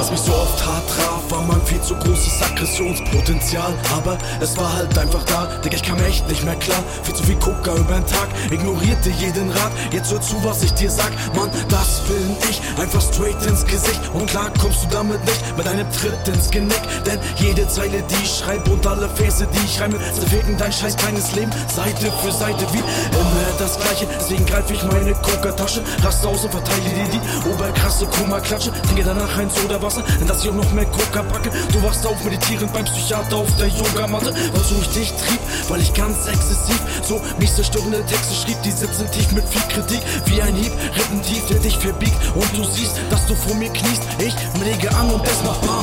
Was mich so oft hart traf, war mein viel zu großes Aggressionspotenzial. Aber es war halt einfach da, Digga, ich kam echt nicht mehr klar. Viel zu viel Coca über den Tag, ignorierte jeden Rat. Jetzt hör zu, was ich dir sag, Mann, das will ich. Einfach straight ins Gesicht und klar kommst du damit nicht mit einem Tritt ins Genick. Denn jede Zeile, die ich schreibe und alle Verse, die ich reime, zerficken dein scheiß kleines Leben. Seite für Seite wie immer das Gleiche. Deswegen greif ich meine Coca-Tasche, raste aus und verteile dir die oberkrasse Koma-Klatsche. Trinke danach ein Sodawasser, denn dass ich auch noch mehr Coca packe. Du wachst auf meditierend beim Psychiater auf der Yogamatte. Wozu ich dich trieb, weil ich ganz exzessiv so mich zerstörende Texte schrieb. Die sitzen tief mit viel Kritik, wie ein Hieb, Rippen tief, der dich verbiegt. Und du siehst, dass du vor mir kniest. Ich lege an und es macht Bam.